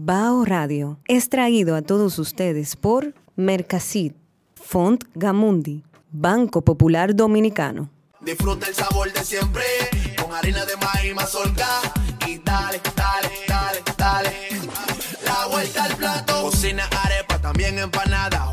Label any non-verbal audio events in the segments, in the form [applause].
Bao Radio es traído a todos ustedes por Mercasit, Font Gamundi, Banco Popular Dominicano. Disfruta el sabor de siempre con harina de maíz mazorca y dale, dale, dale, dale. La vuelta al plato. Cocina arepa, también empanada.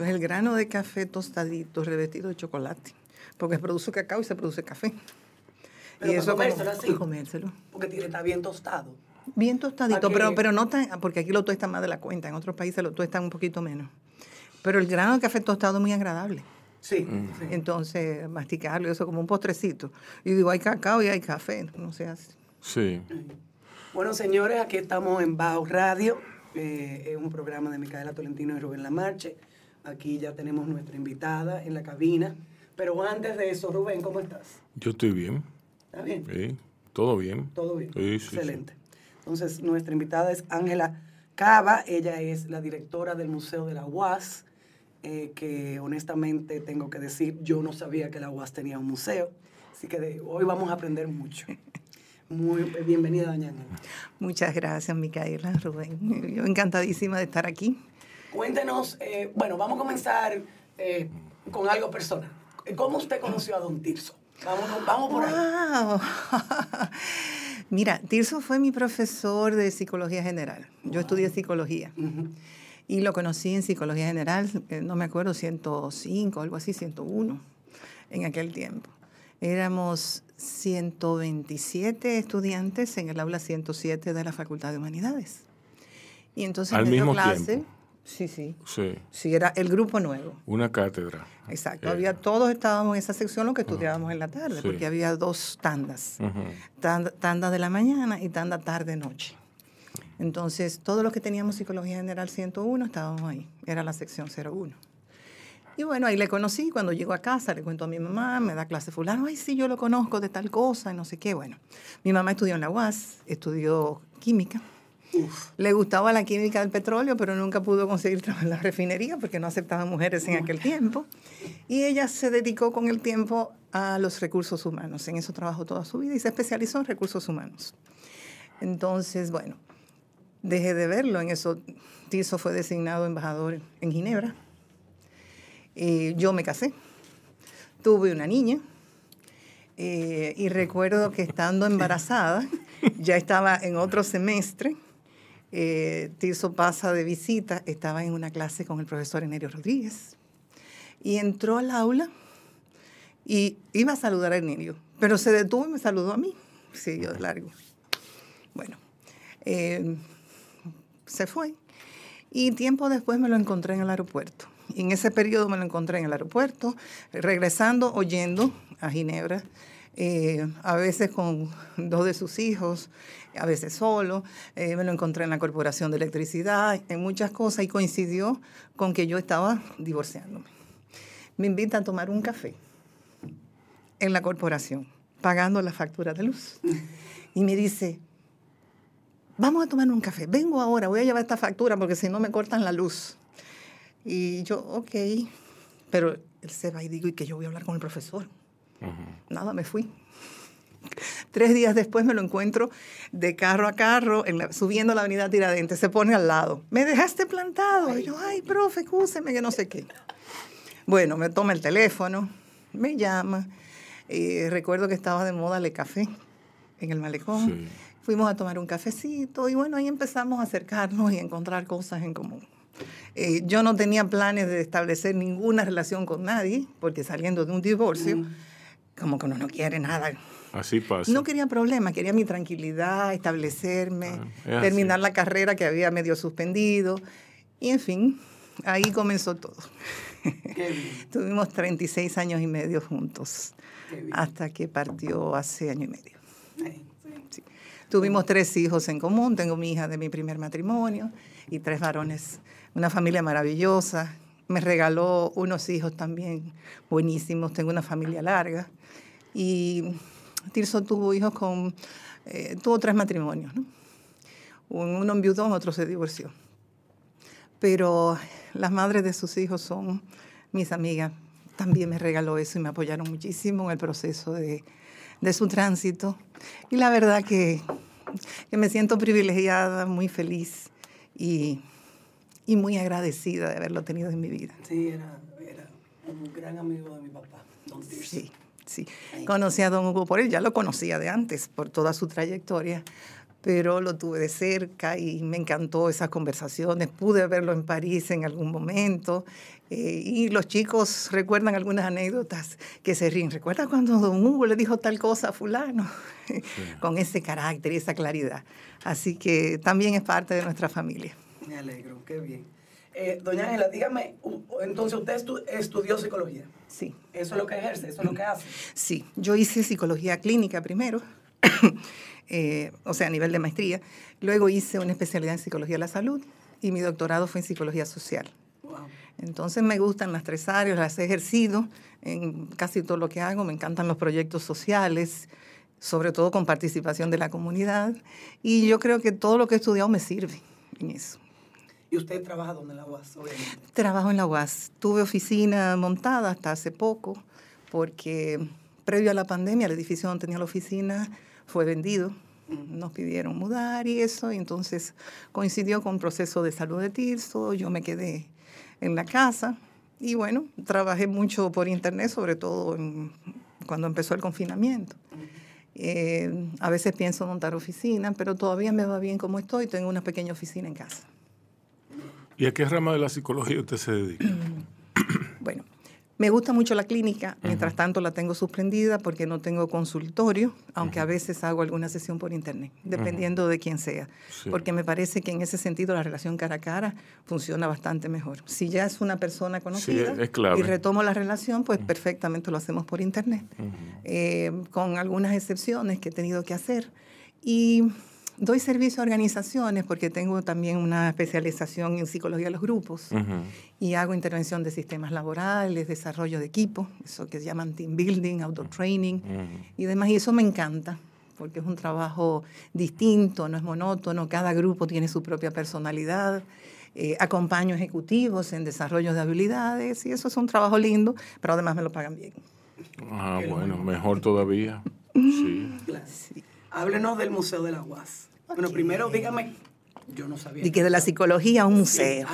Mucho es el grano de café tostadito revestido de chocolate, porque se produce cacao y se produce café. Pero y para eso como- comérselo así. y comérselo. Porque tiene, está bien tostado. Bien tostadito, ¿Para pero, pero no tan, porque aquí lo tuestan más de la cuenta, en otros países lo tuestan un poquito menos. Pero el grano de café tostado es muy agradable. Sí. Entonces, masticarlo, eso como un postrecito. Y digo, hay cacao y hay café, no se hace. Sí. Bueno, señores, aquí estamos en Bao Radio. eh, es un programa de Micaela Tolentino y Rubén Lamarche. Aquí ya tenemos nuestra invitada en la cabina. Pero antes de eso, Rubén, ¿cómo estás? Yo estoy bien. ¿Está bien? Sí. Todo bien. Todo bien. Sí, sí, sí. Excelente. Entonces, nuestra invitada es Ángela Cava. Ella es la directora del Museo de la UAS, eh, que honestamente tengo que decir, yo no sabía que la UAS tenía un museo. Así que de- hoy vamos a aprender mucho. Muy bienvenida, doña Ángela. Muchas gracias, Micaela, Rubén. Yo encantadísima de estar aquí. Cuéntenos, eh, bueno, vamos a comenzar eh, con algo personal. ¿Cómo usted conoció a don Tirso? Vamos, vamos por ahí. Wow. [laughs] Mira, Tirso fue mi profesor de psicología general. Yo estudié psicología. Y lo conocí en psicología general, eh, no me acuerdo, 105, algo así, 101, en aquel tiempo. Éramos 127 estudiantes en el aula 107 de la Facultad de Humanidades. Y entonces Al me dio mismo clase. tiempo. Sí, sí. Sí. Sí, era el grupo nuevo. Una cátedra. Exacto. Eh, Había, todos estábamos en esa sección, lo que estudiábamos en la tarde, Sí. porque había dos tandas. Tanda, tanda de la mañana y tanda tarde-noche. Entonces, todos los que teníamos Psicología General 101 estábamos ahí. Era la sección 01. Y bueno, ahí le conocí. Cuando llego a casa, le cuento a mi mamá, me da clase fulano. Ay, sí, yo lo conozco de tal cosa y no sé qué. Bueno, mi mamá estudió en la UAS, estudió química. Le gustaba la química del petróleo, pero nunca pudo conseguir trabajar en la refinería porque no aceptaban mujeres en aquel tiempo. Y ella se dedicó con el tiempo a los recursos humanos. En eso trabajó toda su vida y se especializó en recursos humanos. Entonces, bueno, dejé de verlo. En eso, Tiso fue designado embajador en Ginebra. Yo me casé. Tuve una niña. Eh, y recuerdo que estando embarazada, ya estaba en otro semestre, eh, Tirso pasa de visita, estaba en una clase con el profesor Enerio Rodríguez, y entró al aula y iba a saludar a Enerio, pero se detuvo y me saludó a mí, siguió de largo. Bueno, eh, se fue. Y tiempo después me lo encontré en el aeropuerto. Y en ese periodo me lo encontré en el aeropuerto, regresando, oyendo a Ginebra, eh, a veces con dos de sus hijos, a veces solo. Eh, me lo encontré en la Corporación de Electricidad, en muchas cosas, y coincidió con que yo estaba divorciándome. Me invita a tomar un café en la corporación, pagando la factura de luz. Y me dice, vamos a tomar un café, vengo ahora, voy a llevar esta factura porque si no me cortan la luz. Y yo, ok, pero él se va y digo, y que yo voy a hablar con el profesor. Nada, me fui. Tres días después me lo encuentro de carro a carro, subiendo la avenida Tiradentes, se pone al lado. Me dejaste plantado. Y yo, ay, profe, cúseme, que no sé qué. Bueno, me toma el teléfono, me llama. y recuerdo que estaba de moda el café en el malecón. Fuimos a tomar un cafecito y bueno, ahí empezamos a acercarnos y a encontrar cosas en común. Eh, yo no tenía planes de establecer ninguna relación con nadie, porque saliendo de un divorcio, mm. Como que uno no quiere nada. Así pasa. No quería problemas, quería mi tranquilidad, establecerme, ah, terminar la carrera que había medio suspendido. Y en fin, ahí comenzó todo. [laughs] Tuvimos 36 años y medio juntos, hasta que partió hace año y medio. Tuvimos tres hijos en común, tengo mi hija de mi primer matrimonio y tres varones una familia maravillosa. Me regaló unos hijos también buenísimos. Tengo una familia larga. Y Tirso tuvo hijos con... Eh, tuvo tres matrimonios, ¿no? Uno enviudó, otro se divorció. Pero las madres de sus hijos son mis amigas. También me regaló eso y me apoyaron muchísimo en el proceso de, de su tránsito. Y la verdad que, que me siento privilegiada, muy feliz y y muy agradecida de haberlo tenido en mi vida. Sí, era, un gran amigo de mi papá, don Sí, sí. Conocí a don Hugo por él, ya lo conocía de antes, por toda su trayectoria, pero lo tuve de cerca y me encantó esas conversaciones. Pude verlo en París en algún momento eh, y los chicos recuerdan algunas anécdotas que se ríen. ¿Recuerda cuando don Hugo le dijo tal cosa a fulano? [laughs] Con ese carácter y esa claridad. Así que también es parte de nuestra familia. Me alegro, qué bien. Eh, doña Ángela, dígame, entonces usted estudió psicología. Sí. ¿Eso es lo que ejerce? ¿Eso es lo que hace? [clears throat] Sí, yo hice psicología clínica primero, [clears throat] eh, o sea, a nivel de maestría. Luego hice una especialidad en psicología de la salud y mi doctorado fue en psicología social. Wow. Entonces me gustan las tres áreas, las he ejercido en casi todo lo que hago, me encantan los proyectos sociales, sobre todo con participación de la comunidad, y yo creo que todo lo que he estudiado me sirve en eso. ¿Y usted trabaja donde en la UAS, Trabajo en la UAS. Tuve oficina montada hasta hace poco, porque previo a la pandemia el edificio donde tenía la oficina fue vendido. Nos pidieron mudar y eso, y entonces coincidió con un proceso de salud de Tirso, yo me quedé en la casa y bueno, trabajé mucho por internet, sobre todo cuando empezó el confinamiento. Eh, a veces pienso montar oficina, pero todavía me va bien como estoy, tengo una pequeña oficina en casa. ¿Y a qué rama de la psicología usted se dedica? [clears throat] bueno, me gusta mucho la clínica, mientras tanto la tengo suspendida porque no tengo consultorio, aunque a veces hago alguna sesión por internet, dependiendo de quién sea, porque me parece que en ese sentido la relación cara a cara funciona bastante mejor. Si ya es una persona conocida y retomo la relación, pues perfectamente lo hacemos por internet, eh, con algunas excepciones que he tenido que hacer. Y Doy servicio a organizaciones porque tengo también una especialización en psicología de los grupos y hago intervención de sistemas laborales, desarrollo de equipo, eso que se llaman team building, outdoor training y demás. Y eso me encanta porque es un trabajo distinto, no es monótono, cada grupo tiene su propia personalidad. Eh, acompaño ejecutivos en desarrollo de habilidades y eso es un trabajo lindo, pero además me lo pagan bien. Ah, bueno, mejor todavía. [laughs] Sí. Háblenos del Museo de la UAS. Bueno, primero dígame, yo no sabía. Y que de la psicología a un museo.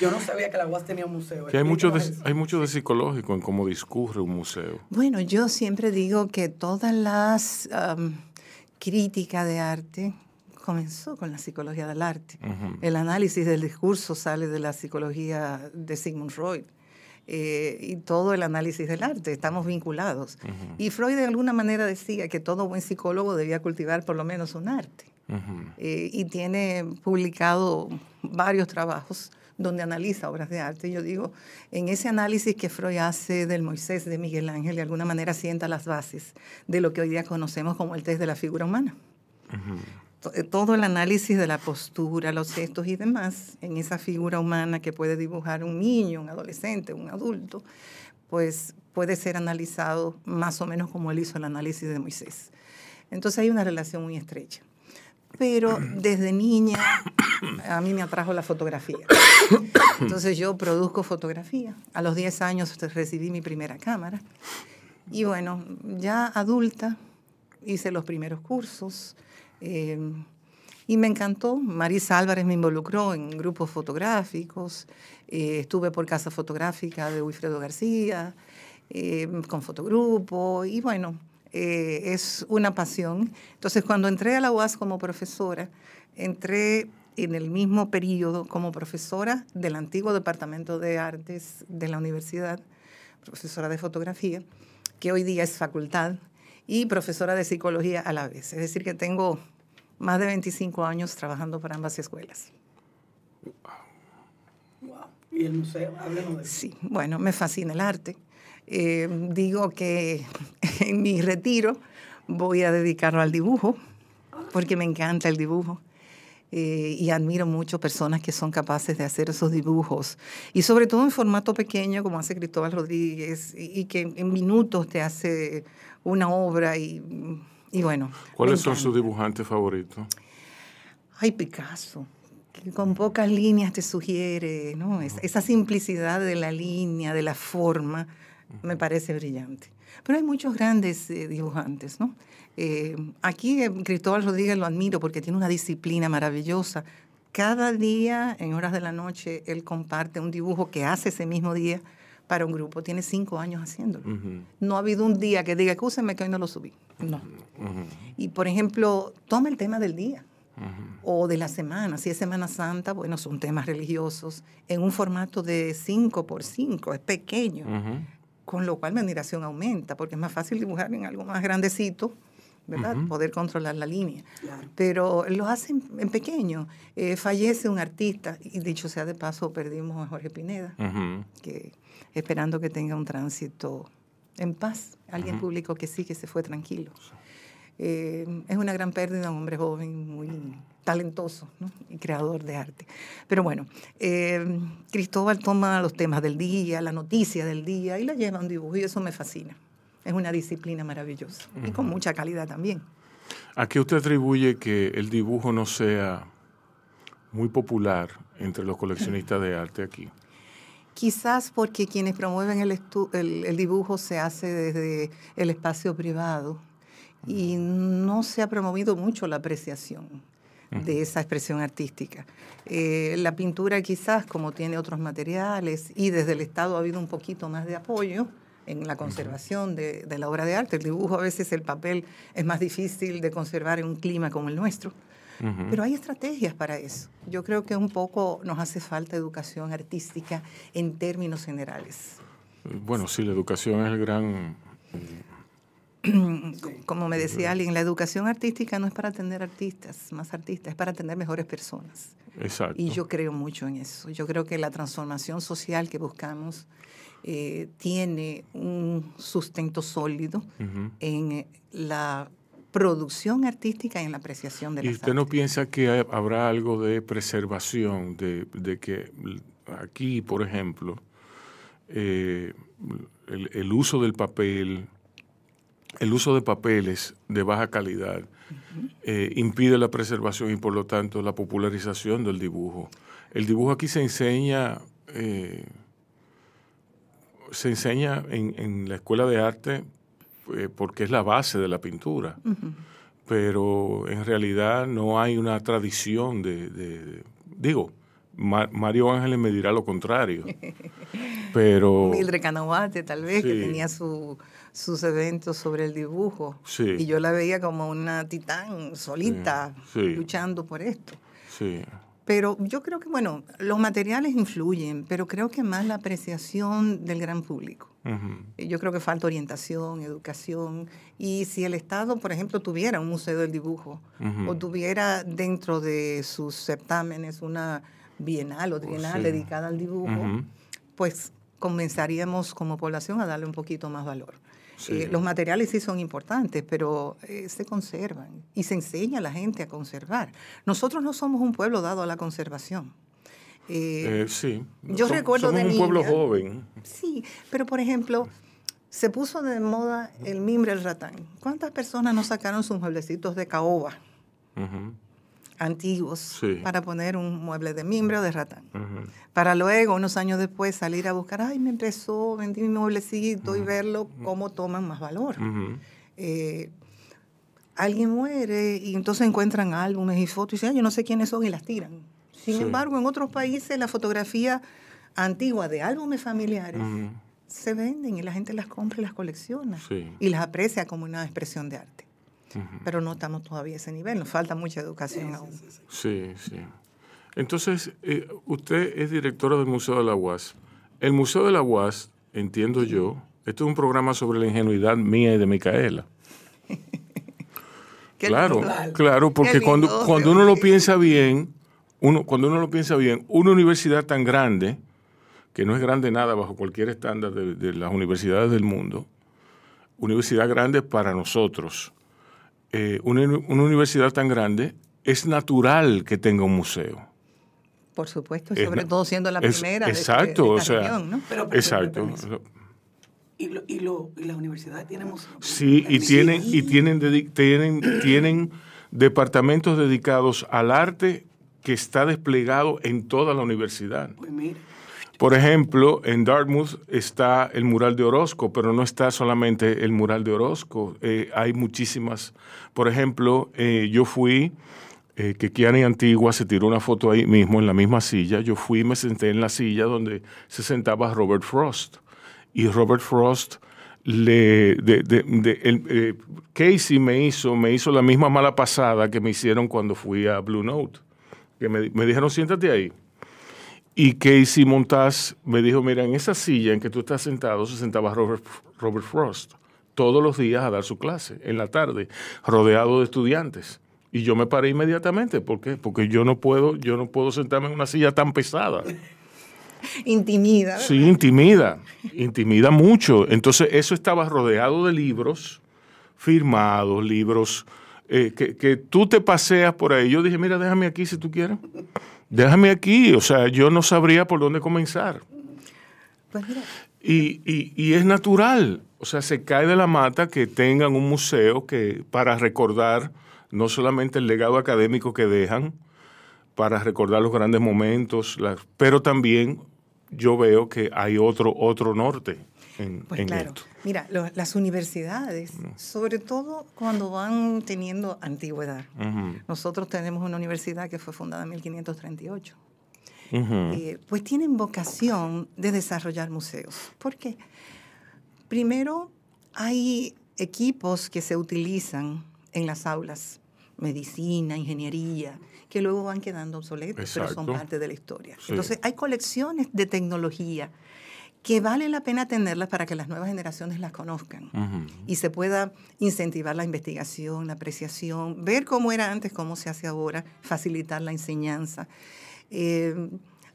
Yo no sabía que la UAS tenía un museo. Que hay mucho, de, hay mucho de psicológico en cómo discurre un museo. Bueno, yo siempre digo que todas las críticas de arte comenzó con la psicología del arte. El análisis del discurso sale de la psicología de Sigmund Freud. Eh, y todo el análisis del arte, estamos vinculados. Y Freud de alguna manera decía que todo buen psicólogo debía cultivar por lo menos un arte. Eh, y tiene publicado varios trabajos donde analiza obras de arte. Yo digo, en ese análisis que Freud hace del Moisés de Miguel Ángel, de alguna manera sienta las bases de lo que hoy día conocemos como el test de la figura humana. Eh, todo el análisis de la postura, los gestos y demás en esa figura humana que puede dibujar un niño, un adolescente, un adulto, pues puede ser analizado más o menos como él hizo el análisis de Moisés. Entonces hay una relación muy estrecha. Pero desde niña a mí me atrajo la fotografía. Entonces yo produzco fotografía. A los 10 años recibí mi primera cámara. Y bueno, ya adulta hice los primeros cursos eh, y me encantó. Marisa Álvarez me involucró en grupos fotográficos. Eh, estuve por Casa Fotográfica de Wilfredo García, eh, con fotogrupo. Y bueno, es una pasión. Entonces, cuando entré a la UAS como profesora, entré en el mismo periodo como profesora del antiguo Departamento de Artes de la universidad, profesora de fotografía, que hoy día es facultad, y profesora de psicología a la vez. Es decir, que tengo más de 25 años trabajando para ambas escuelas. Wow. ¿Y el museo? Háblenos de eso. Sí, bueno, me fascina el arte. Eh, digo que [laughs] en mi retiro voy a dedicarlo al dibujo, porque me encanta el dibujo. Eh, y admiro mucho personas que son capaces de hacer esos dibujos. Y sobre todo en formato pequeño, como hace Cristóbal Rodríguez, y, que en minutos te hace una obra y y bueno. ¿Cuáles son sus dibujantes favoritos? Ay, Picasso, que con pocas líneas te sugiere, ¿no? esa simplicidad de la línea, de la forma, me parece brillante. Pero hay muchos grandes eh, dibujantes, ¿no? Eh, aquí eh, Cristóbal Rodríguez lo admiro porque tiene una disciplina maravillosa. Cada día, en horas de la noche, él comparte un dibujo que hace ese mismo día para un grupo. Tiene cinco años haciéndolo. No ha habido un día que diga, escúcheme que hoy no lo subí. No. Y por ejemplo, toma el tema del día o de la semana. Si es Semana Santa, bueno, son temas religiosos en un formato de 5 por 5, es pequeño, con lo cual mi admiración aumenta, porque es más fácil dibujar en algo más grandecito. ¿verdad? Poder controlar la línea. Pero lo hacen en pequeño. Eh, fallece un artista, y dicho sea de paso, perdimos a Jorge Pineda, que esperando que tenga un tránsito en paz. Alguien publicó que sí, que se fue tranquilo. Eh, es una gran pérdida, un hombre joven, muy talentoso y creador de arte. Pero bueno, eh, Cristóbal toma los temas del día, la noticia del día y la lleva a un dibujo y eso me fascina. Es una disciplina maravillosa y con mucha calidad también. ¿A qué usted atribuye que el dibujo no sea muy popular entre los coleccionistas de arte aquí? Quizás porque quienes promueven el, el, dibujo se hace desde el espacio privado y no se ha promovido mucho la apreciación de esa expresión artística. Eh, la pintura quizás, como tiene otros materiales y desde el Estado ha habido un poquito más de apoyo en la conservación de, de la obra de arte. El dibujo a veces el papel es más difícil de conservar en un clima como el nuestro. Pero hay estrategias para eso. Yo creo que un poco nos hace falta educación artística en términos generales. Bueno, sí, la educación es el gran... [clears throat] Como me decía alguien, la educación artística no es para atender artistas, más artistas, es para atender mejores personas. Exacto. Y yo creo mucho en eso. Yo creo que la transformación social que buscamos eh, tiene un sustento sólido en la producción artística y en la apreciación de ¿Y usted no piensa que habrá algo de preservación, de, que aquí, por ejemplo, eh, el, uso del papel el uso de papeles de baja calidad eh, impide la preservación y por lo tanto la popularización del dibujo. El dibujo aquí se enseña, eh, se enseña en, la escuela de arte eh, porque es la base de la pintura, pero en realidad no hay una tradición de, digo, Mario Ángeles me dirá lo contrario. [laughs] Pero. Mildred Canahuate, tal vez, que tenía sus eventos sobre el dibujo. Y yo la veía como una titán solita, luchando por esto. Sí. Pero yo creo que, bueno, los materiales influyen, pero creo que más la apreciación del gran público. Yo creo que falta orientación, educación. Y si el Estado, por ejemplo, tuviera un museo del dibujo o tuviera dentro de sus certámenes una bienal o trienal dedicada al dibujo, pues comenzaríamos como población a darle un poquito más valor. Eh, los materiales sí son importantes, pero eh, se conservan y se enseña a la gente a conservar. Nosotros no somos un pueblo dado a la conservación. Eh, sí. Yo recuerdo somos un pueblo joven. Sí, pero por ejemplo, se puso de moda el mimbre el ratán. ¿Cuántas personas no sacaron sus mueblecitos de caoba? Antiguos para poner un mueble de mimbre o de ratán. Para luego, unos años después, salir a buscar, ay, me empezó, vendí mi mueblecito y verlo cómo toman más valor. Eh, alguien muere y entonces encuentran álbumes y fotos y dicen, ay, yo no sé quiénes son y las tiran. Sin embargo, en otros países la fotografía antigua de álbumes familiares se venden y la gente las compra y las colecciona y las aprecia como una expresión de arte pero no estamos todavía a ese nivel, nos falta mucha educación aún. Sí, sí. Entonces, eh, usted es directora del Museo de la UAS. El Museo de la UAS, entiendo yo, esto es un programa sobre la ingenuidad mía y de Micaela. [laughs] claro, claro, porque cuando, cuando uno lo piensa bien, uno, cuando uno lo piensa bien, una universidad tan grande, que no es grande nada bajo cualquier estándar de, de las universidades del mundo, universidad grande para nosotros, eh, una, universidad tan grande, es natural que tenga un museo. Por supuesto, sobre todo siendo la primera. exacto, de, o sea, exacto. ¿Y, lo, y, lo, y, las universidades tienen museos. Sí, y tienen, y tienen, tienen, tienen departamentos dedicados al arte que está desplegado en toda la universidad. Pues mire. Por ejemplo, en Dartmouth está el mural de Orozco, pero no está solamente el mural de Orozco. Eh, hay muchísimas. Por ejemplo, eh, yo fui, eh, que Kiani Antigua se tiró una foto ahí mismo, en la misma silla. Yo fui y me senté en la silla donde se sentaba Robert Frost. Y Robert Frost le de, Casey me hizo me hizo la misma mala pasada que me hicieron cuando fui a Blue Note que me dijeron siéntate ahí y Casey Montaz me dijo, mira, en esa silla en que tú estás sentado se sentaba Robert, Robert Frost todos los días a dar su clase, en la tarde, rodeado de estudiantes. Y yo me paré inmediatamente. ¿Por qué? Porque yo no puedo, yo no puedo sentarme en una silla tan pesada. [laughs] Intimida. Sí, intimida. Intimida mucho. Entonces, eso estaba rodeado de libros firmados, libros eh, que, que, tú te paseas por ahí. Yo dije, mira, déjame aquí si tú quieres déjame aquí, o sea, yo no sabría por dónde comenzar. Pues y, es natural, o sea, se cae de la mata que tengan un museo que para recordar no solamente el legado académico que dejan, para recordar los grandes momentos, pero también yo veo que hay otro, otro norte en, pues esto. Mira, las universidades, sobre todo cuando van teniendo antigüedad. Nosotros tenemos una universidad que fue fundada en 1538. Eh, pues tienen vocación de desarrollar museos. ¿Por qué? Primero, hay equipos que se utilizan en las aulas, medicina, ingeniería, que luego van quedando obsoletos, pero son parte de la historia. Entonces, hay colecciones de tecnología que vale la pena tenerlas para que las nuevas generaciones las conozcan y se pueda incentivar la investigación, la apreciación, ver cómo era antes, cómo se hace ahora, facilitar la enseñanza. Eh,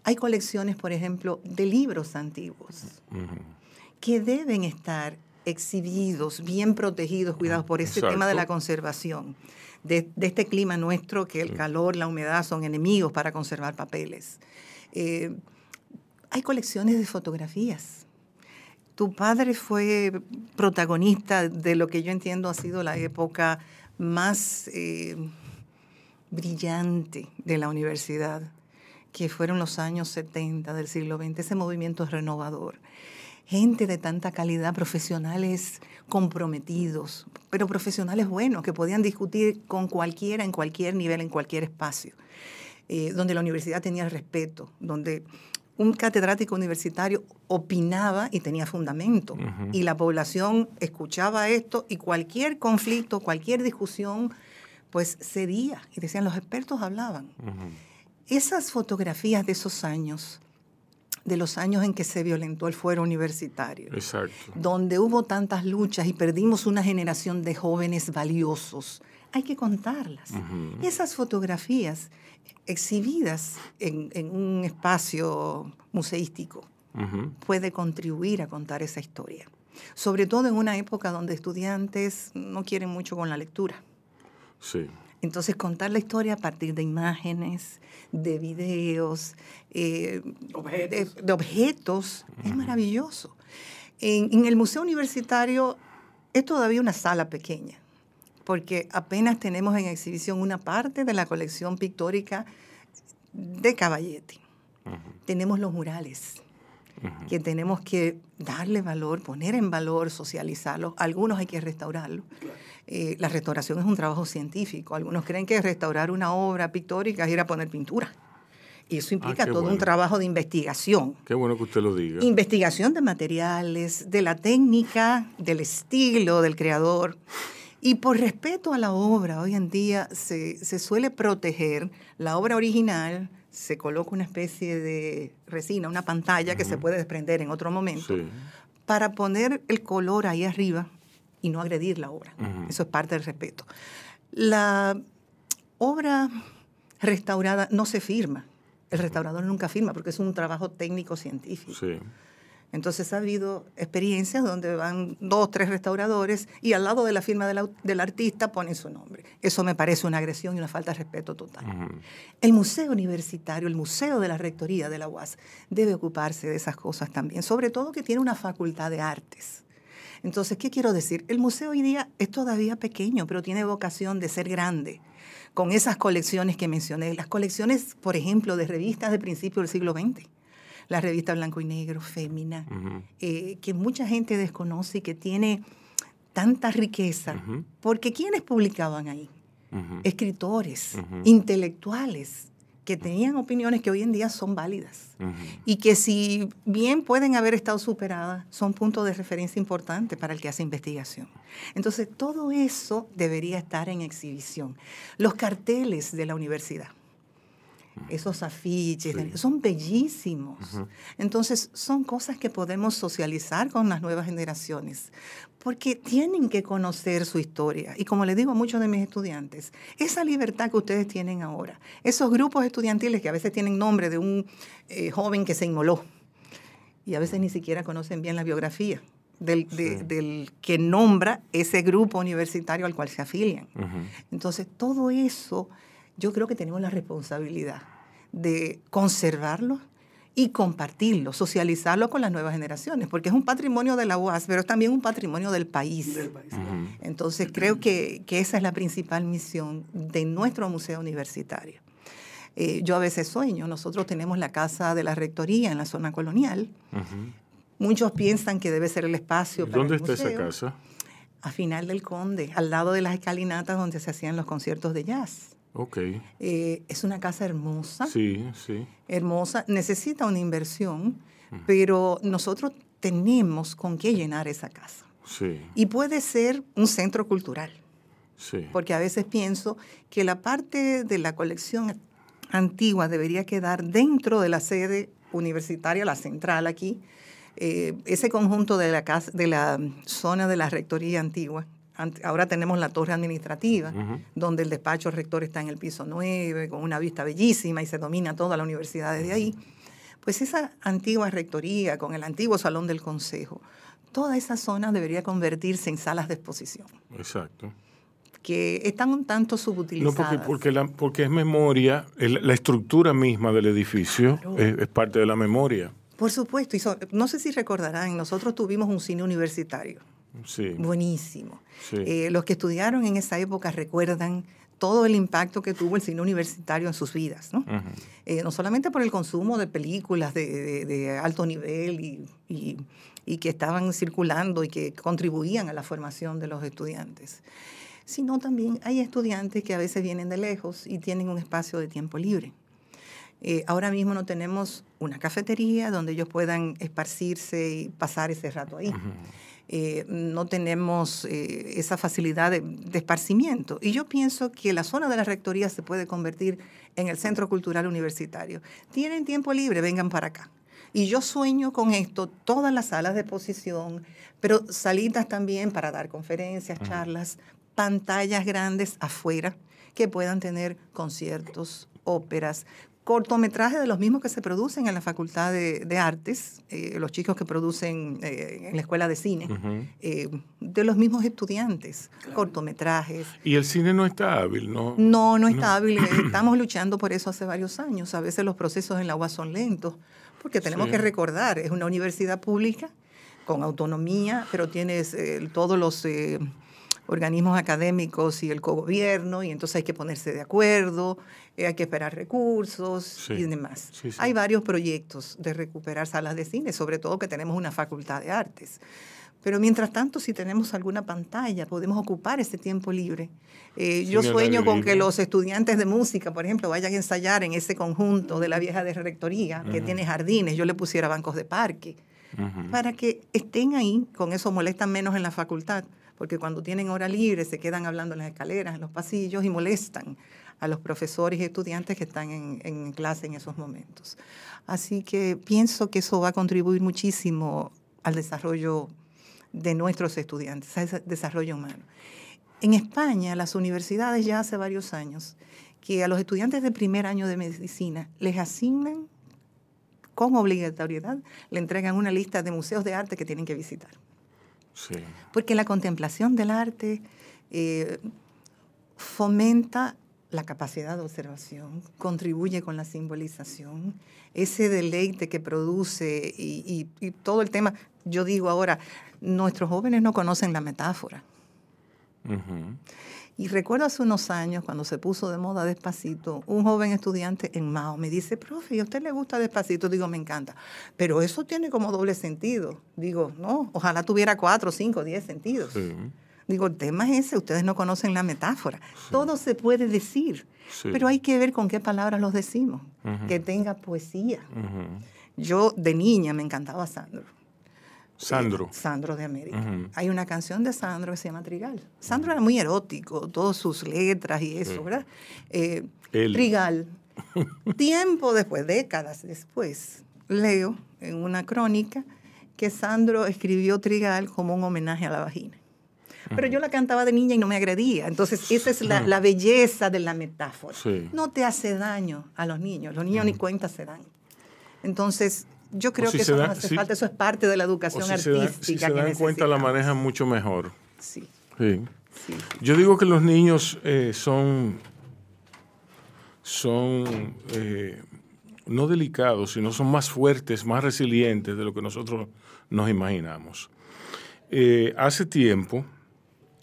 hay colecciones, por ejemplo, de libros antiguos que deben estar exhibidos, bien protegidos, cuidados por ese tema de la conservación, de, este clima nuestro que el calor, la humedad son enemigos para conservar papeles. Eh, hay colecciones de fotografías. Tu padre fue protagonista de lo que yo entiendo ha sido la época más eh, brillante de la universidad, que fueron los años 70 del siglo XX, ese movimiento renovador. Gente de tanta calidad, profesionales comprometidos, pero profesionales buenos, que podían discutir con cualquiera, en cualquier nivel, en cualquier espacio, eh, donde la universidad tenía respeto, donde un catedrático universitario opinaba y tenía fundamento, y la población escuchaba esto y cualquier conflicto, cualquier discusión, pues cedía. Y decían, los expertos hablaban. Esas fotografías de esos años, de los años en que se violentó el fuero universitario, donde hubo tantas luchas y perdimos una generación de jóvenes valiosos, hay que contarlas. Esas fotografías exhibidas en, un espacio museístico puede contribuir a contar esa historia. Sobre todo en una época donde estudiantes no quieren mucho con la lectura. Sí. Entonces, contar la historia a partir de imágenes, de videos, eh, de, objetos, es maravilloso. En, el Museo Universitario es todavía una sala pequeña, porque apenas tenemos en exhibición una parte de la colección pictórica de Caballetti. Tenemos los murales, que tenemos que darle valor, poner en valor, socializarlos. Algunos hay que restaurarlos. Eh, la restauración es un trabajo científico. Algunos creen que restaurar una obra pictórica es ir a poner pintura. Y eso implica ah, todo un trabajo de investigación. Qué bueno que usted lo diga. Investigación de materiales, de la técnica, del estilo del creador. Y por respeto a la obra, hoy en día se, se suele proteger la obra original, se coloca una especie de resina, una pantalla que se puede desprender en otro momento, para poner el color ahí arriba y no agredir la obra. Eso es parte del respeto. La obra restaurada no se firma. El restaurador nunca firma porque es un trabajo técnico-científico. Sí. Entonces ha habido experiencias donde van dos, tres restauradores y al lado de la firma del, artista ponen su nombre. Eso me parece una agresión y una falta de respeto total. El museo universitario, el museo de la rectoría de la UAS, debe ocuparse de esas cosas también, sobre todo que tiene una facultad de artes. Entonces, ¿qué quiero decir? El museo hoy día es todavía pequeño, pero tiene vocación de ser grande, con esas colecciones que mencioné, las colecciones, por ejemplo, de revistas de principios del siglo XX la revista Blanco y Negro, Fémina, eh, que mucha gente desconoce y que tiene tanta riqueza, porque ¿quiénes publicaban ahí? Escritores, intelectuales, que tenían opiniones que hoy en día son válidas. Y que si bien pueden haber estado superadas, son puntos de referencia importantes para el que hace investigación. Entonces, todo eso debería estar en exhibición. Los carteles de la universidad esos afiches, son bellísimos. Entonces, son cosas que podemos socializar con las nuevas generaciones, porque tienen que conocer su historia. Y como le digo a muchos de mis estudiantes, esa libertad que ustedes tienen ahora, esos grupos estudiantiles que a veces tienen nombre de un eh, joven que se inmoló, y a veces ni siquiera conocen bien la biografía. Del, del, que nombra ese grupo universitario al cual se afilian. Entonces, todo eso yo creo que tenemos la responsabilidad de conservarlo y compartirlo, socializarlo con las nuevas generaciones, porque es un patrimonio de la UAS, pero es también un patrimonio del país. Entonces creo que, esa es la principal misión de nuestro museo universitario. Eh, yo a veces sueño, nosotros tenemos la casa de la rectoría en la zona colonial. Muchos piensan que debe ser el espacio para ¿Dónde el está esa casa? A final del Conde, al lado de las escalinatas donde se hacían los conciertos de jazz. Ok. Eh, es una casa hermosa. Sí, sí. Hermosa. Necesita una inversión, pero nosotros tenemos con qué llenar esa casa. Sí. Y puede ser un centro cultural. Sí. Porque a veces pienso que la parte de la colección antigua debería quedar dentro de la sede universitaria, la central aquí, eh, ese conjunto de la, casa, de la zona de la rectoría antigua, ahora tenemos la torre administrativa, donde el despacho rector está en el piso 9, con una vista bellísima y se domina toda la universidad desde ahí. Pues esa antigua rectoría, con el antiguo salón del consejo, toda esa zona debería convertirse en salas de exposición. Exacto. Que están un tanto subutilizadas. No, porque, porque, es memoria, la estructura misma del edificio es, parte de la memoria. Por supuesto, y so- no sé si recordarán, nosotros tuvimos un cine universitario. Sí. Buenísimo. Sí. Eh, los que estudiaron en esa época recuerdan todo el impacto que tuvo el cine universitario en sus vidas, ¿no? Eh, no solamente por el consumo de películas de, de- de alto nivel y, y- y que estaban circulando y que contribuían a la formación de los estudiantes, sino también hay estudiantes que a veces vienen de lejos y tienen un espacio de tiempo libre. Eh, ahora mismo no tenemos una cafetería donde ellos puedan esparcirse y pasar ese rato ahí. Eh, no tenemos eh, esa facilidad de, de esparcimiento. Y yo pienso que la zona de la rectoría se puede convertir en el centro cultural universitario. Tienen tiempo libre, vengan para acá. Y yo sueño con esto, todas las salas de exposición, pero salidas también para dar conferencias, charlas, pantallas grandes afuera que puedan tener conciertos, óperas, cortometrajes de los mismos que se producen en la Facultad de, de Artes, eh, los chicos que producen eh, en la Escuela de Cine, eh, de los mismos estudiantes, cortometrajes. Y el cine no está hábil, ¿no? No, no está hábil. [clears throat] Estamos luchando por eso hace varios años. A veces los procesos en la UAS son lentos, porque tenemos Sí. que recordar, es una universidad pública con autonomía, pero tienes eh, todos los eh, organismos académicos y el cogobierno, y entonces hay que ponerse de acuerdo, eh, hay que esperar recursos Sí. y demás. Sí, sí. Hay varios proyectos de recuperar salas de cine, sobre todo que tenemos una facultad de artes. Pero mientras tanto, si tenemos alguna pantalla, podemos ocupar ese tiempo libre. Eh, yo sueño con que los estudiantes de música, por ejemplo, vayan a ensayar en ese conjunto de la vieja de rectoría, que tiene jardines, yo le pusiera bancos de parque, para que estén ahí, con eso molestan menos en la facultad, porque cuando tienen hora libre se quedan hablando en las escaleras, en los pasillos y molestan a los profesores y estudiantes que están en, en clase en esos momentos. Así que pienso que eso va a contribuir muchísimo al desarrollo de nuestros estudiantes, a ese desarrollo humano. En España, las universidades ya hace varios años que a los estudiantes de primer año de medicina les asignan con obligatoriedad, le entregan una lista de museos de arte que tienen que visitar. Sí. Porque la contemplación del arte eh, fomenta la capacidad de observación, contribuye con la simbolización, ese deleite que produce y, y- y todo el tema. Yo digo ahora, nuestros jóvenes no conocen la metáfora. Ujú. Y recuerdo hace unos años, cuando se puso de moda Despacito, un joven estudiante en Mao me dice, profe, ¿y a usted le gusta Despacito? Digo, me encanta. Pero eso tiene como doble sentido. Digo, no, ojalá tuviera cuatro, cinco, diez sentidos. Sí. Digo, el tema es ese, ustedes no conocen la metáfora. Todo se puede decir, Sí. pero hay que ver con qué palabras los decimos. Que tenga poesía. Yo de niña me encantaba Sandro. Sandro. Sandro de América. Hay una canción de Sandro que se llama Trigal. Sandro era muy erótico, todas sus letras y eso, Sí. ¿verdad? Eh. Trigal. [laughs] Tiempo después, décadas después, leo en una crónica que Sandro escribió Trigal como un homenaje a la vagina. Pero yo la cantaba de niña y no me agredía. Entonces, esa es la, la belleza de la metáfora. Sí. No te hace daño a los niños. Los niños ni cuenta se dan. Entonces, yo creo si que eso da- nos hace si- falta. Eso es parte de la educación si se, dan, artística. si se dan cuenta, la manejan mucho mejor. Sí, Sí. sí. Yo digo que los niños eh, son, son eh, no delicados, sino son más fuertes, más resilientes de lo que nosotros nos imaginamos. Eh, hace tiempo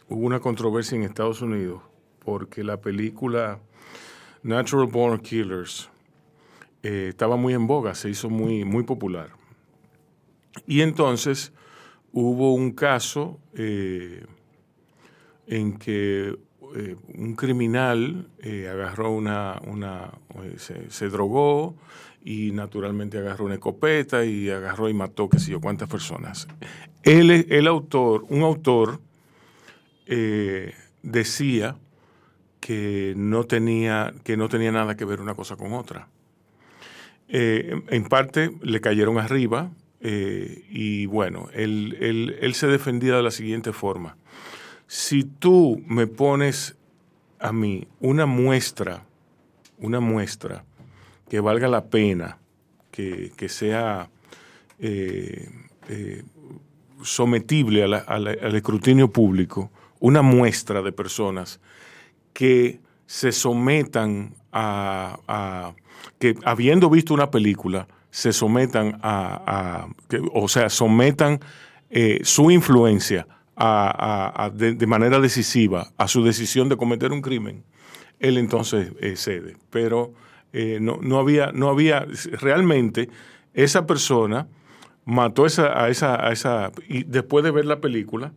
hubo una controversia en Estados Unidos porque la película Natural Born Killers eh, estaba muy en boga, se hizo muy, muy popular. Y entonces hubo un caso eh, en que eh, un criminal eh, agarró una, una se, se drogó y naturalmente agarró una escopeta y agarró y mató qué sé yo cuántas personas. Él, el autor, un autor, decía que no tenía que no tenía nada que ver una cosa con otra. Eh, en parte le cayeron arriba eh, y bueno, él, él- él se defendía de la siguiente forma. Si tú me pones a mí una muestra, una muestra que valga la pena, que, que sea eh, sometible al escrutinio público, una muestra de personas que se sometan a, que habiendo visto una película, se sometan a, que- o sea, sometan eh, su influencia a- de, de manera decisiva a su decisión de cometer un crimen, él entonces eh, cede. Pero eh, no, no había, no había, realmente esa persona mató esa, a esa, a esa, y después de ver la película,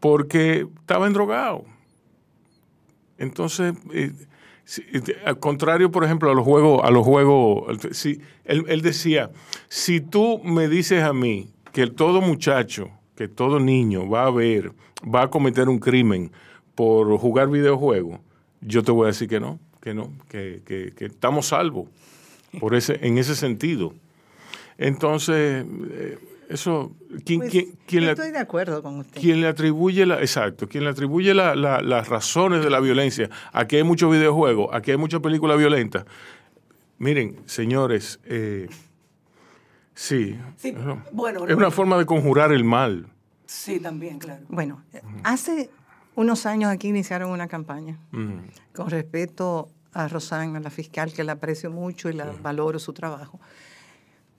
porque estaba endrogado. Entonces, eh, eh, al contrario, por ejemplo, a los juegos, a los juegos, si, él, decía, si tú me dices a mí que todo muchacho, que todo niño va a ver, va a cometer un crimen por jugar videojuegos, yo te voy a decir que no, que no, que estamos salvos por ese, en ese sentido. Entonces, eh, eso, ¿quién, Pues, quién- quién yo le- estoy de acuerdo con usted. quien le atribuye la, exacto, quien le atribuye la- la- las razones de la violencia, a que hay muchos videojuegos, a que hay muchas películas violentas. Miren, señores, eh, sí, Sí, no, bueno, es una forma de conjurar el mal. Sí, también, claro. Bueno, hace unos años aquí iniciaron una campaña con respeto a Rosana, la fiscal, que la aprecio mucho y la valoro su trabajo.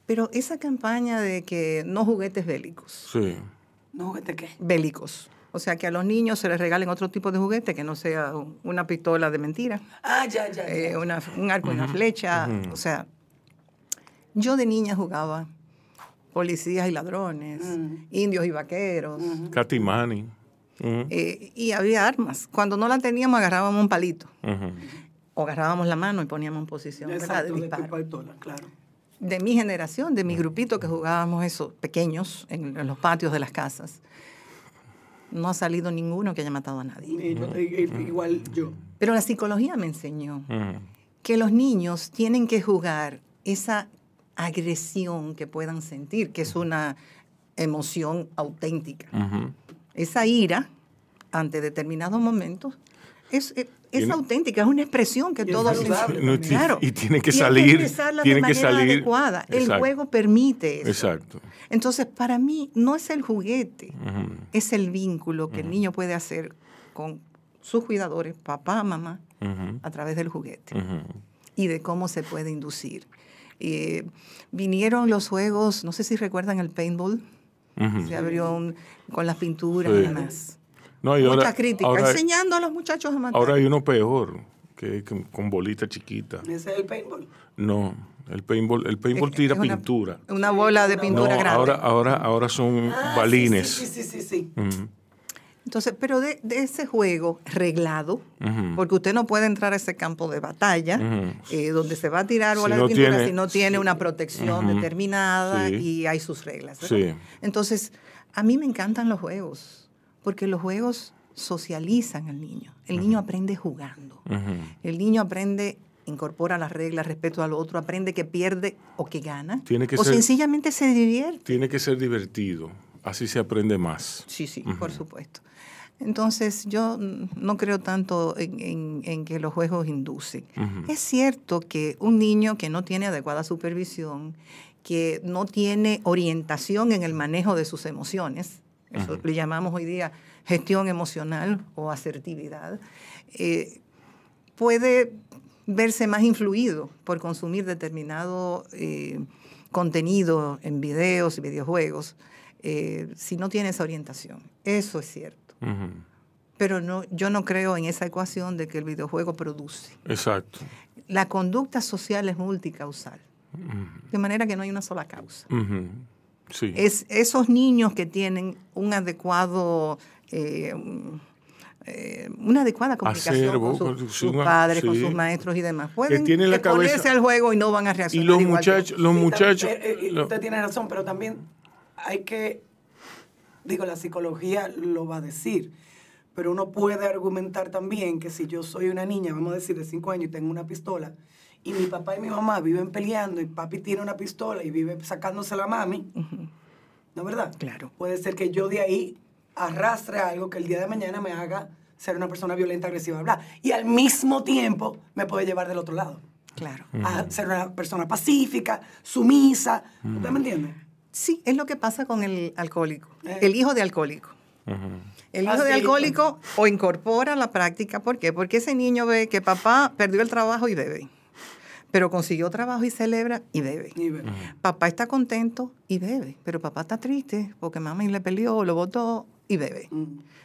Pero esa campaña de que no juguetes bélicos, sí, ¿No juguete qué? bélicos, o sea, que a los niños se les regalen otro tipo de juguete que no sea una pistola de mentira, Ah, ya, ya. ya. eh, una- un arco y una flecha, o sea, yo de niña jugaba policías y ladrones, Mm. indios y vaqueros, Catimani. Eh, y había armas. Cuando no la teníamos agarrábamos un palito o agarrábamos la mano y poníamos en posición. Exacto, de de disparo. pistola, claro. De mi generación, de mi grupito que jugábamos eso, pequeños, en, en los patios de las casas, no ha salido ninguno que haya matado a nadie. Yo- igual yo. Pero la psicología me enseñó que los niños tienen que jugar esa agresión que puedan sentir, que es una emoción auténtica. Esa ira ante determinados momentos es, es, Tiene- auténtica, es una expresión que todos saludable. Claro. Y tiene que salir. tiene de que manera salir. adecuada. El juego permite eso. Exacto. Entonces, para mí, no es el juguete, es el vínculo que el niño puede hacer con sus cuidadores, papá, mamá, a través del juguete y de cómo se puede inducir. Eh, vinieron los juegos, no sé si recuerdan el paintball, se abrió un- con las pinturas Sí. y demás. No, y Mucha ahora, crítica, ahora, enseñando a los muchachos a matar. ahora hay uno peor, que, que con bolita chiquita. Ese es el paintball. No, el paintball, el paintball Es- tira una- pintura. Una bola de No, pintura grande. ahora, ahora, ahora son Ah, balines. Sí, sí, sí, sí, sí. Ujú, Entonces, pero de, de ese juego reglado, porque usted no puede entrar a ese campo de batalla eh, donde se va a tirar Si bola no de pintura tiene- si no tiene una protección determinada Sí. y hay sus reglas. Entonces, a mí me encantan los juegos, porque los juegos socializan al niño. El niño aprende jugando. El niño aprende, incorpora las reglas, respeto al otro, aprende que pierde o que gana. Tiene que o ser- sencillamente se divierte. Tiene que ser divertido, así se aprende más. Sí, sí, por supuesto. Entonces, yo no creo tanto en, en- en que los juegos inducen. Es cierto que un niño que no tiene adecuada supervisión, que no tiene orientación en el manejo de sus emociones, eso le llamamos hoy día gestión emocional o asertividad, eh, puede verse más influido por consumir determinado eh, contenido en videos y videojuegos eh, si no tiene esa orientación. Eso es cierto. Pero no, yo no creo en esa ecuación de que el videojuego produce. Exacto. La conducta social es multicausal, de manera que no hay una sola causa. Sí. Es esos niños que tienen un adecuado, eh, eh, una adecuada comunicación Acervo, con su- con sus, padres, con sus maestros y demás. Pueden tienen la cabeza- al juego y no van a y reaccionar. los igual que muchachos, los Sí, muchachos, eh, eh, lo- usted tiene razón, pero también hay que, digo, la psicología lo va a decir, pero uno puede argumentar también que si yo soy una niña, vamos a decir, de 5 años y tengo una pistola, y mi papá y mi mamá viven peleando y papi tiene una pistola y vive sacándose la mami, ¿no es verdad? Claro. Puede ser que yo de ahí arrastre algo que el día de mañana me haga ser una persona violenta, agresiva, bla. Y al mismo tiempo me puede llevar del otro lado. Claro. A ser una persona pacífica, sumisa. ¿Usted me entiende? Sí, es lo que pasa con el alcohólico, Eh. el hijo de alcohólico. Ujú. El hijo Ah, de alcohólico o incorpora la práctica, ¿por qué? Porque ese niño ve que papá perdió el trabajo y bebe. Pero consiguió trabajo y celebra y bebe. Papá está contento y bebe, pero papá está triste porque mami le peleó, lo votó y bebe.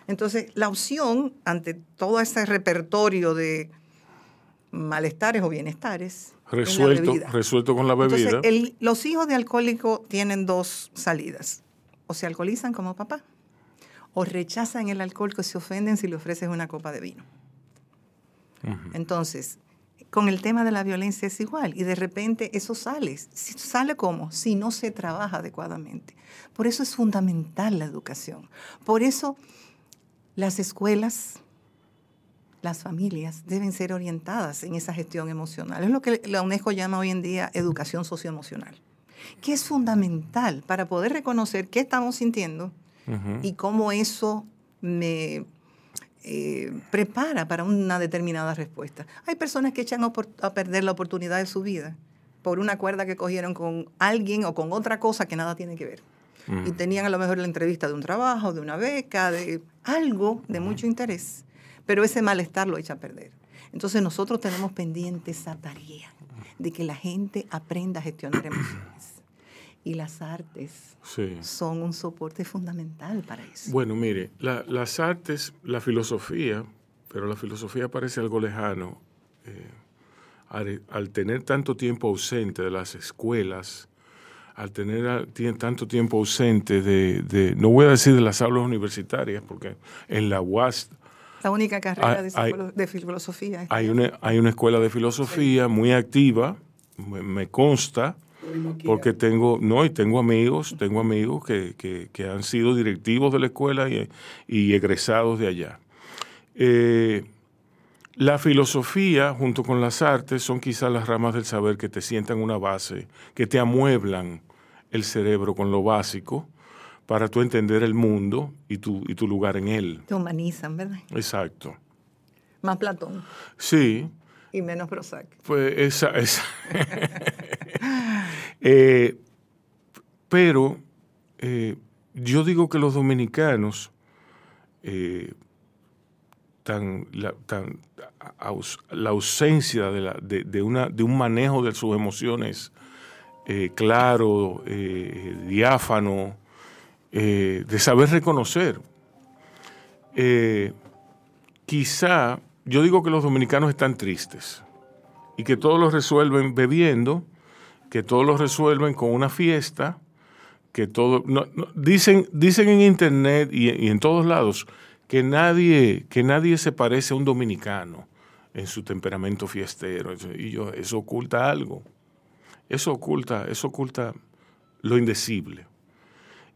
Entonces, la opción ante todo ese repertorio de malestares o bienestares. Resuelto, resuelto con la bebida. Entonces, los hijos de alcohólico tienen dos salidas. O se alcoholizan como papá, o rechazan el alcohol que se ofenden si le ofreces una copa de vino. Entonces, con el tema de la violencia es igual y de repente eso sale. ¿Sale cómo? Si no se trabaja adecuadamente. Por eso es fundamental la educación. Por eso las escuelas, las familias deben ser orientadas en esa gestión emocional. Es lo que la UNESCO llama hoy en día educación socioemocional, que es fundamental para poder reconocer qué estamos sintiendo y cómo eso me eh, prepara para una determinada respuesta. Hay personas que echan a perder la oportunidad de su vida por una cuerda que cogieron con alguien o con otra cosa que nada tiene que ver. Y tenían a lo mejor la entrevista de un trabajo, de una beca, de algo de mucho interés, pero ese malestar lo echa a perder. Entonces nosotros tenemos pendiente esa tarea de que la gente aprenda a gestionar emociones y las artes son un soporte fundamental para eso. Bueno, mire, las artes, la filosofía, pero la filosofía parece algo lejano. Eh, al, tener tanto tiempo ausente de las escuelas, al tener tanto tiempo ausente de, no voy a decir de las aulas universitarias, porque en la UAS... La única carrera de, filosofía. Hay una, hay una escuela de filosofía muy activa, me consta, porque tengo, no, y tengo amigos, tengo amigos que, han sido directivos de la escuela y, egresados de allá. Eh, la filosofía junto con las artes son quizás las ramas del saber que te sientan una base, que te amueblan el cerebro con lo básico para tú entender el mundo y tu, y tu lugar en él. Te humanizan, ¿verdad? Exacto. Más Platón. Sí. Y menos Prozac. Pues esa, esa. [laughs] Eh, pero eh, yo digo que los dominicanos, eh, la, ausencia de, una, de, un manejo de sus emociones claro, diáfano, de saber reconocer. quizá, yo digo que los dominicanos están tristes y que todos lo resuelven bebiendo que todos lo resuelven con una fiesta, que todo, dicen, dicen en internet y, en todos lados que nadie, que nadie se parece a un dominicano en su temperamento fiestero. Y yo, eso oculta algo. Eso oculta, eso oculta lo indecible.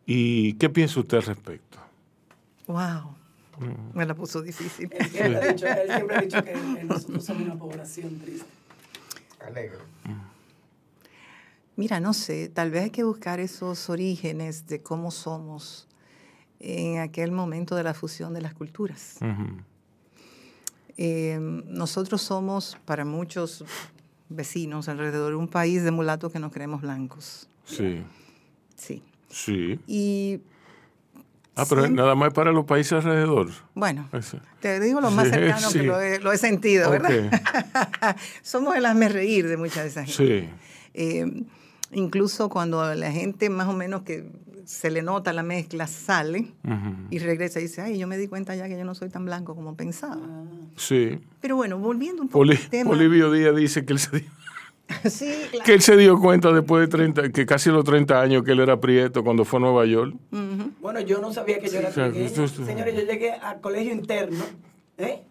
¿Y qué piensa usted al respecto? Wow. Me la puso difícil. Él siempre, ha dicho, ha dicho que nosotros somos una población triste. Alegre. Mm. Mira, no sé, tal vez hay que buscar esos orígenes de cómo somos en aquel momento de la fusión de las culturas. Em, nosotros somos, para muchos vecinos alrededor, un país de mulatos que nos creemos blancos. Sí. Sí. Sí. Y Ah, pero nada más para los países alrededor. Bueno, te digo lo más cercano que lo he, sentido, ¿verdad? [laughs] Somos el hazme reír de muchas de esas gente. Sí. Em, Incluso cuando la gente más o menos que se le nota la mezcla sale y regresa y dice, ay, yo me di cuenta ya que yo no soy tan blanco como pensaba. Sí. Pero bueno, volviendo un poco al tema. Olivio Díaz dice que él se dio... [laughs] Que él se dio cuenta después de 30, que casi los 30 años que él era prieto cuando fue a Nueva York. Bueno, yo no sabía que yo era trigueña. Señores, yo llegué al colegio interno, ¿eh?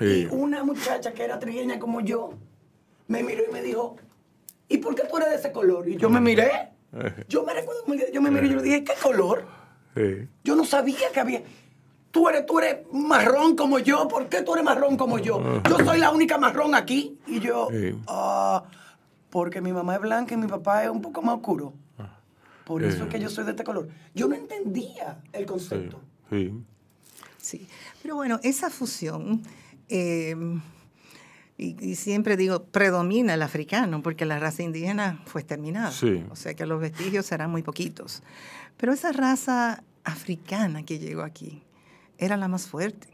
Y una muchacha que era trigueña como yo, me miró y me dijo, ¿y por qué tú eres de ese color? Y yo me miré. [laughs] Yo me recuerdo yo me miré y yo le dije, ¿qué color? Yo no sabía que había. Tú eres, tú eres marrón como yo, ¿por qué tú eres marrón como yo? [laughs] Yo soy la única marrón aquí. Y yo, ah, porque mi mamá es blanca y mi papá es un poco más oscuro. Por eso es que yo soy de este color. Yo no entendía el concepto. Sí. Sí. Pero bueno, esa fusión. Eh, y, siempre digo, predomina el africano, porque la raza indígena fue exterminada. O sea que los vestigios serán muy poquitos. Pero esa raza africana que llegó aquí era la más fuerte.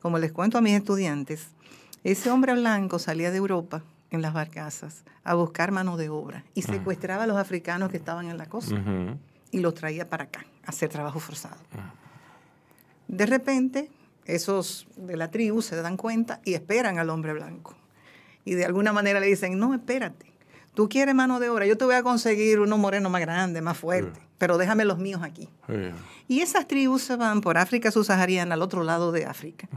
Como les cuento a mis estudiantes, ese hombre blanco salía de Europa en las barcazas a buscar mano de obra y Ujú. secuestraba a los africanos que estaban en la costa y los traía para acá a hacer trabajo forzado. De repente, esos de la tribu se dan cuenta y esperan al hombre blanco. Y de alguna manera le dicen, no, espérate, tú quieres mano de obra, yo te voy a conseguir unos morenos más grandes, más fuertes, pero déjame los míos aquí. Sí. Y esas tribus se van por África subsahariana, al otro lado de África,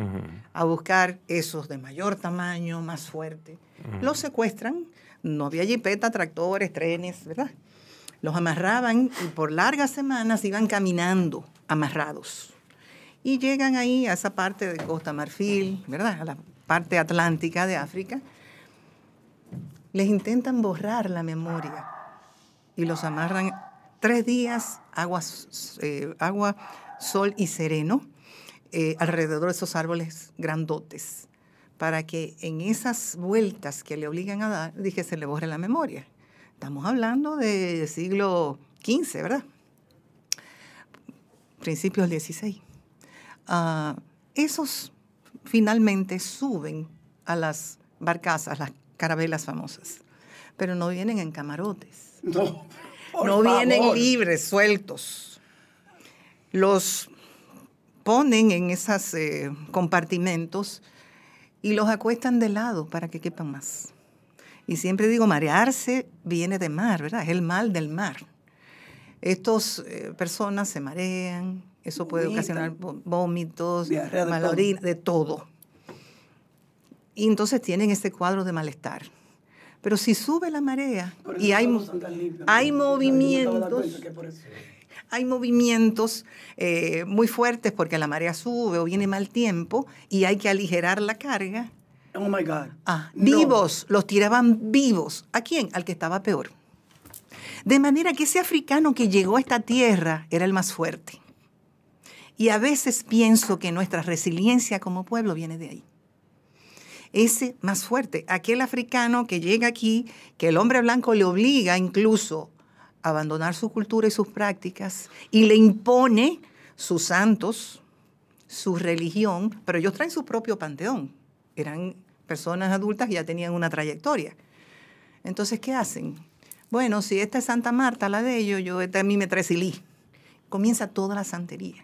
a buscar esos de mayor tamaño, más fuerte. Los secuestran, no había jipeta, tractores, trenes, ¿verdad? Los amarraban y por largas semanas iban caminando amarrados. Y llegan ahí a esa parte de Costa Marfil, ¿verdad? A la parte atlántica de África. Les intentan borrar la memoria y los amarran tres días, agua, eh, agua sol y sereno, eh, alrededor de esos árboles grandotes, para que en esas vueltas que le obligan a dar, dije, se le borre la memoria. Estamos hablando del siglo XV, ¿verdad? Principios XVI. Ah, esos finalmente suben a las barcazas, las carabelas famosas, pero no vienen en camarotes. No, [laughs] por no vienen libres, sueltos. Los ponen en esos compartimentos y los acuestan de lado para que quepan más. Y siempre digo, marearse viene de mar, ¿verdad? Es el mal del mar. Estas personas se marean, eso puede ocasionar vó- vómitos, Diarrea de todo. orina, de todo. Y entonces tienen ese cuadro de malestar. Pero si sube la marea y hay, movimientos, hay movimientos eh, muy fuertes porque la marea sube o viene mal tiempo y hay que aligerar la carga. Oh my God. Ah, No. vivos, los tiraban vivos. ¿A quién? Al que estaba peor. De manera que ese africano que llegó a esta tierra era el más fuerte. Y a veces pienso que nuestra resiliencia como pueblo viene de ahí. Ese más fuerte, aquel africano que llega aquí, que el hombre blanco le obliga incluso a abandonar su cultura y sus prácticas y le impone sus santos, su religión, pero ellos traen su propio panteón. Eran personas adultas que ya tenían una trayectoria. Entonces, ¿qué hacen? Bueno, si esta es Santa Marta, la de ellos, yo esta a mí me trae Silí. Comienza toda la santería.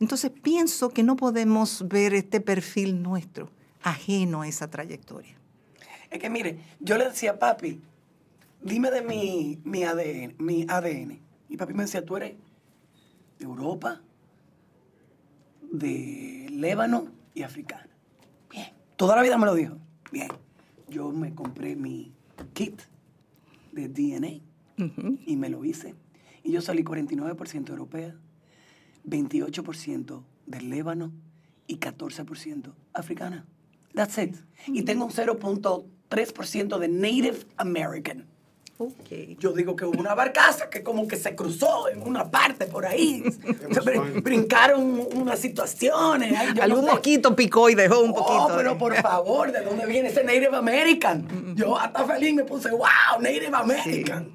Entonces, pienso que no podemos ver este perfil nuestro ajeno a esa trayectoria. Es que mire, yo le decía, papi, dime de mi, mi ADN, mi ADN. Y papi me decía, tú eres de Europa, de Líbano y africana. Bien. Toda la vida me lo dijo. Bien. Yo me compré mi kit de DNA y me lo hice. Y yo salí 49% europea, 28% del Líbano y 14% africana. That's it. Y tengo un 0.3% de Native American. Okay. Yo digo que hubo una barcaza que como que se cruzó en una parte por ahí. [laughs] Brin- Brincaron unas situaciones. ay, yo no Algún sé. mosquito picó y dejó un Oh, poquito. pero de- por favor, ¿de dónde viene ese Native American? Yo hasta feliz me puse, wow, Native American.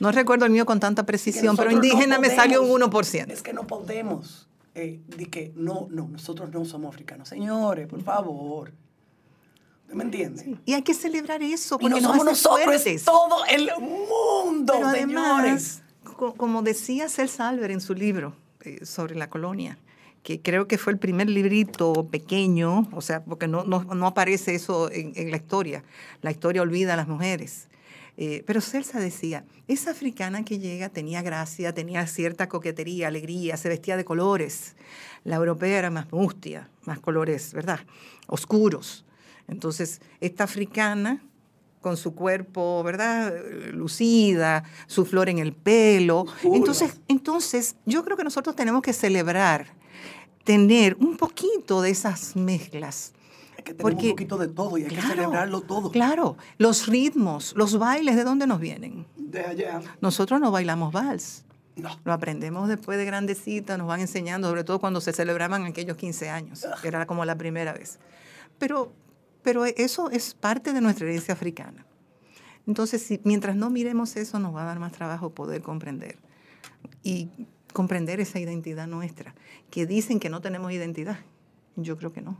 No recuerdo el mío con tanta precisión, pero no indígena me salió un podemos. 1%. Es que no podemos. Eh, de que no, no, nosotros no somos africanos. Señores, por favor. ¿Usted me entiende? Y hay que celebrar eso, Y porque no somos nosotros, fuertes. es todo el mundo, Pero señores. además, como decía Celsa Albert en su libro eh, sobre la colonia, que creo que fue el primer librito pequeño, o sea, porque no, no, no aparece eso en, en la historia. La historia olvida a las mujeres. Eh, pero Celsa decía, esa africana que llega tenía gracia, tenía cierta coquetería, alegría, se vestía de colores. La europea era más mustia, más colores, ¿verdad? Oscuros. Entonces, esta africana con su cuerpo, ¿verdad? Lucida, su flor en el pelo. Entonces, entonces, yo creo que nosotros tenemos que celebrar, tener un poquito de esas mezclas. Es que tenemos un poquito de todo y hay que celebrarlo todo. Claro, los ritmos, los bailes, ¿de dónde nos vienen? De allá. Nosotros no bailamos vals. No. Lo aprendemos después de grandecita, nos van enseñando, sobre todo cuando se celebraban aquellos 15 años, que era como la primera vez. Pero, pero eso es parte de nuestra herencia africana. Entonces, si, mientras no miremos eso, nos va a dar más trabajo poder comprender. Y comprender esa identidad nuestra, que dicen que no tenemos identidad. Yo creo que no.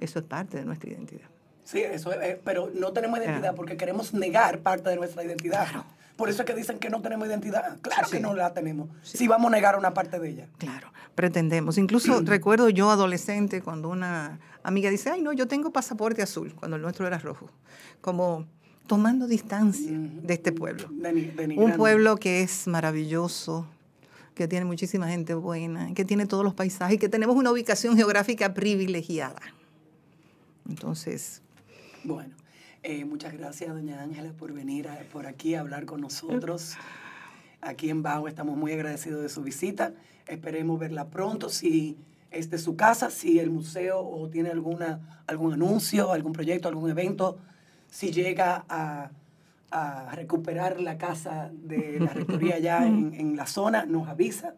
Eso es parte de nuestra identidad. Sí, eso es, eh, pero no tenemos identidad porque queremos negar parte de nuestra identidad. Por eso es que dicen que no tenemos identidad. Claro que no la tenemos. Si vamos a negar una parte de ella. Claro, pretendemos. Incluso [clears throat] recuerdo yo adolescente cuando una amiga dice, ay no, yo tengo pasaporte azul, cuando el nuestro era rojo. Como tomando distancia de este pueblo. Un pueblo que es maravilloso, que tiene muchísima gente buena, que tiene todos los paisajes, que tenemos una ubicación geográfica privilegiada. Entonces... Bueno, eh, muchas gracias, doña Ángela, por venir por aquí a hablar con nosotros. Aquí en Bajo estamos muy agradecidos de su visita. Esperemos verla pronto. Si es de su casa, si el museo o tiene alguna, algún anuncio, algún proyecto, algún evento, si llega a, recuperar la casa de la rectoría ya en, [laughs] la zona, nos avisa.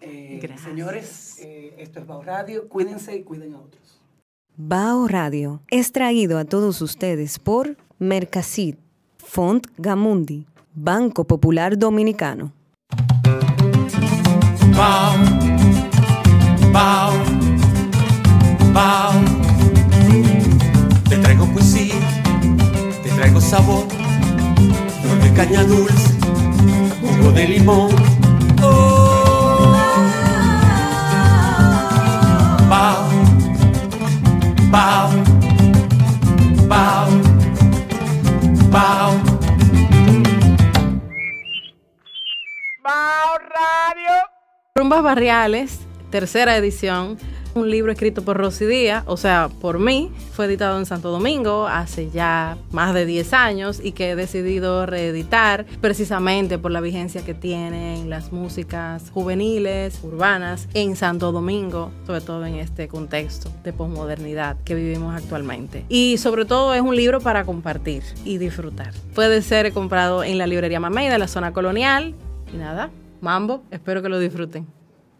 Eh, señores, eh, esto es Bajo Radio. Cuídense y cuiden a otros. Bao Radio es traído a todos ustedes por Mercasit, Font Gamundi, Banco Popular Dominicano. Bao, bao, bao. Te traigo poesía, te traigo sabor, flor caña dulce, jugo de limón. Rumbas Barriales, tercera edición un libro escrito por Rosy Díaz, o sea, por mí. Fue editado en Santo Domingo hace ya más de 10 años y que he decidido reeditar precisamente por la vigencia que tienen las músicas juveniles, urbanas en Santo Domingo, sobre todo en este contexto de posmodernidad que vivimos actualmente. Y sobre todo es un libro para compartir y disfrutar. Puede ser comprado en la librería Mamey de la zona colonial. Y nada, mambo, espero que lo disfruten.